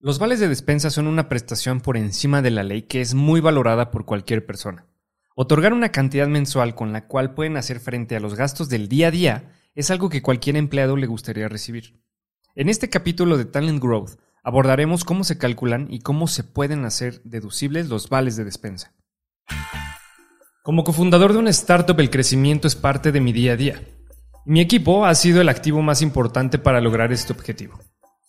Los vales de despensa son una prestación por encima de la ley que es muy valorada por cualquier persona. Otorgar una cantidad mensual con la cual pueden hacer frente a los gastos del día a día es algo que cualquier empleado le gustaría recibir. En este capítulo de Talent Growth abordaremos cómo se calculan y cómo se pueden hacer deducibles los vales de despensa. Como cofundador de una startup el crecimiento es parte de mi día a día. Mi equipo ha sido el activo más importante para lograr este objetivo.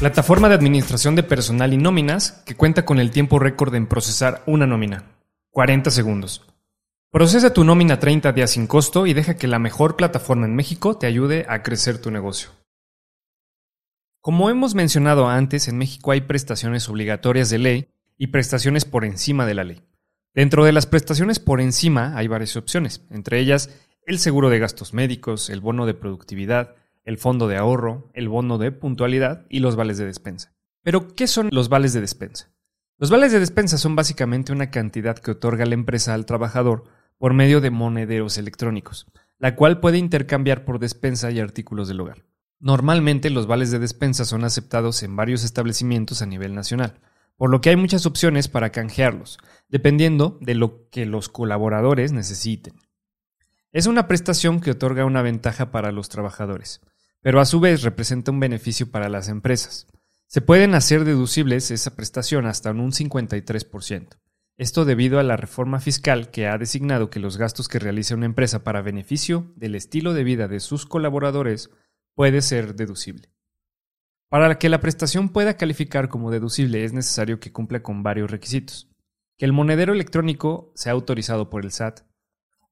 plataforma de administración de personal y nóminas que cuenta con el tiempo récord en procesar una nómina, 40 segundos. Procesa tu nómina 30 días sin costo y deja que la mejor plataforma en México te ayude a crecer tu negocio. Como hemos mencionado antes, en México hay prestaciones obligatorias de ley y prestaciones por encima de la ley. Dentro de las prestaciones por encima hay varias opciones, entre ellas el seguro de gastos médicos, el bono de productividad, el fondo de ahorro, el bono de puntualidad y los vales de despensa. Pero, ¿qué son los vales de despensa? Los vales de despensa son básicamente una cantidad que otorga la empresa al trabajador por medio de monederos electrónicos, la cual puede intercambiar por despensa y artículos del hogar. Normalmente los vales de despensa son aceptados en varios establecimientos a nivel nacional, por lo que hay muchas opciones para canjearlos, dependiendo de lo que los colaboradores necesiten. Es una prestación que otorga una ventaja para los trabajadores, pero a su vez representa un beneficio para las empresas. Se pueden hacer deducibles esa prestación hasta un 53%. Esto debido a la reforma fiscal que ha designado que los gastos que realiza una empresa para beneficio del estilo de vida de sus colaboradores puede ser deducible. Para que la prestación pueda calificar como deducible es necesario que cumpla con varios requisitos. Que el monedero electrónico sea autorizado por el SAT,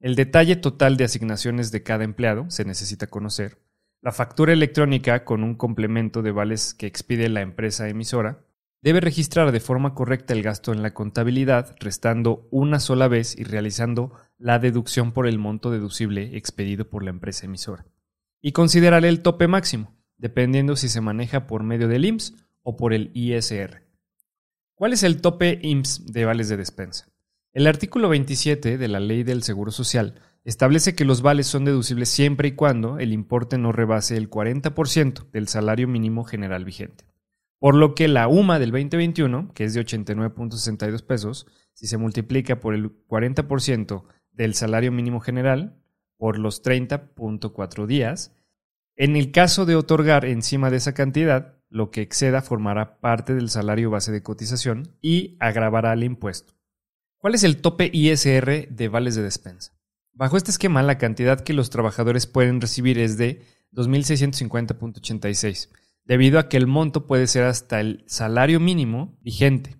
el detalle total de asignaciones de cada empleado se necesita conocer. La factura electrónica con un complemento de vales que expide la empresa emisora debe registrar de forma correcta el gasto en la contabilidad, restando una sola vez y realizando la deducción por el monto deducible expedido por la empresa emisora. Y considerar el tope máximo, dependiendo si se maneja por medio del IMSS o por el ISR. ¿Cuál es el tope IMSS de vales de despensa? El artículo 27 de la Ley del Seguro Social establece que los vales son deducibles siempre y cuando el importe no rebase el 40% del salario mínimo general vigente. Por lo que la UMA del 2021, que es de 89.62 pesos, si se multiplica por el 40% del salario mínimo general por los 30.4 días, en el caso de otorgar encima de esa cantidad, lo que exceda formará parte del salario base de cotización y agravará el impuesto. ¿Cuál es el tope ISR de vales de despensa? Bajo este esquema, la cantidad que los trabajadores pueden recibir es de 2.650.86, debido a que el monto puede ser hasta el salario mínimo vigente,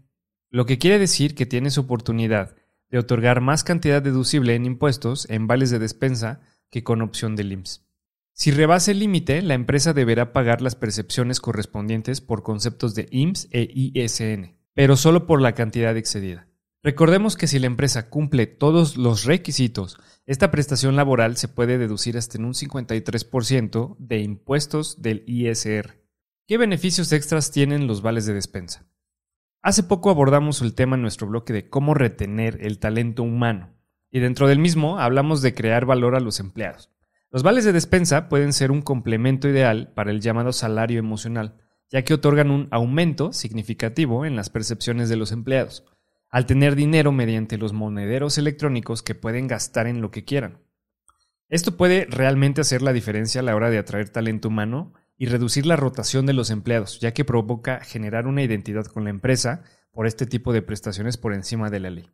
lo que quiere decir que tienes oportunidad de otorgar más cantidad deducible en impuestos en vales de despensa que con opción del IMSS. Si rebase el límite, la empresa deberá pagar las percepciones correspondientes por conceptos de IMSS e ISN, pero solo por la cantidad excedida. Recordemos que si la empresa cumple todos los requisitos, esta prestación laboral se puede deducir hasta en un 53% de impuestos del ISR. ¿Qué beneficios extras tienen los vales de despensa? Hace poco abordamos el tema en nuestro bloque de cómo retener el talento humano, y dentro del mismo hablamos de crear valor a los empleados. Los vales de despensa pueden ser un complemento ideal para el llamado salario emocional, ya que otorgan un aumento significativo en las percepciones de los empleados al tener dinero mediante los monederos electrónicos que pueden gastar en lo que quieran. Esto puede realmente hacer la diferencia a la hora de atraer talento humano y reducir la rotación de los empleados, ya que provoca generar una identidad con la empresa por este tipo de prestaciones por encima de la ley.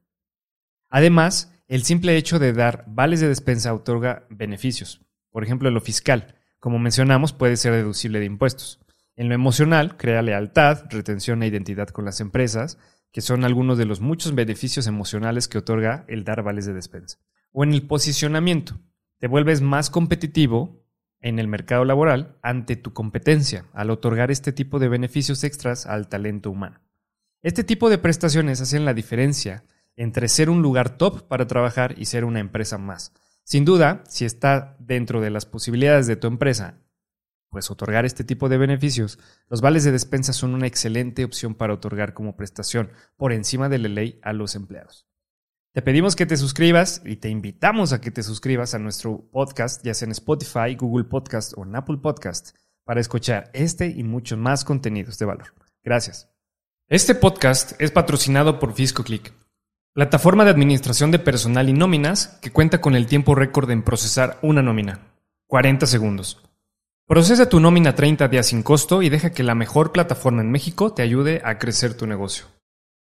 Además, el simple hecho de dar vales de despensa otorga beneficios. Por ejemplo, lo fiscal, como mencionamos, puede ser deducible de impuestos. En lo emocional, crea lealtad, retención e identidad con las empresas, que son algunos de los muchos beneficios emocionales que otorga el dar vales de despensa. O en el posicionamiento, te vuelves más competitivo en el mercado laboral ante tu competencia al otorgar este tipo de beneficios extras al talento humano. Este tipo de prestaciones hacen la diferencia entre ser un lugar top para trabajar y ser una empresa más. Sin duda, si está dentro de las posibilidades de tu empresa, pues otorgar este tipo de beneficios, los vales de despensa son una excelente opción para otorgar como prestación por encima de la ley a los empleados. Te pedimos que te suscribas y te invitamos a que te suscribas a nuestro podcast, ya sea en Spotify, Google Podcast o en Apple Podcast, para escuchar este y muchos más contenidos de valor. Gracias. Este podcast es patrocinado por FiscoClick, plataforma de administración de personal y nóminas que cuenta con el tiempo récord en procesar una nómina, 40 segundos. Procesa tu nómina 30 días sin costo y deja que la mejor plataforma en México te ayude a crecer tu negocio.